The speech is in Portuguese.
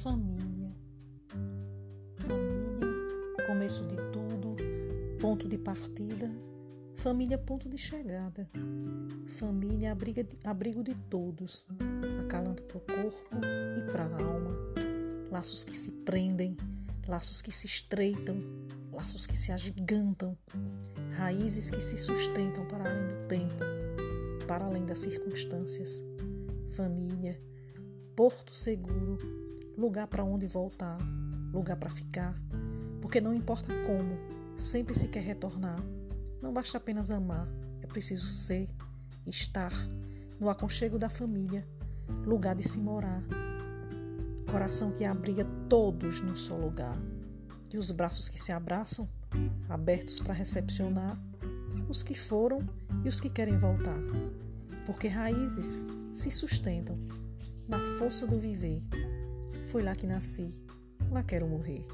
família. Família, começo de tudo, ponto de partida, família, ponto de chegada. Família, abriga, abrigo de todos, acalando para o corpo e para a alma. Laços que se prendem, laços que se estreitam, laços que se agigantam, raízes que se sustentam para além do tempo, para além das circunstâncias. Família, porto seguro lugar para onde voltar, lugar para ficar, porque não importa como, sempre se quer retornar. Não basta apenas amar, é preciso ser, estar no aconchego da família, lugar de se morar. Coração que abriga todos num só lugar. E os braços que se abraçam, abertos para recepcionar os que foram e os que querem voltar. Porque raízes se sustentam na força do viver. Foi lá que nasci, lá quero morrer.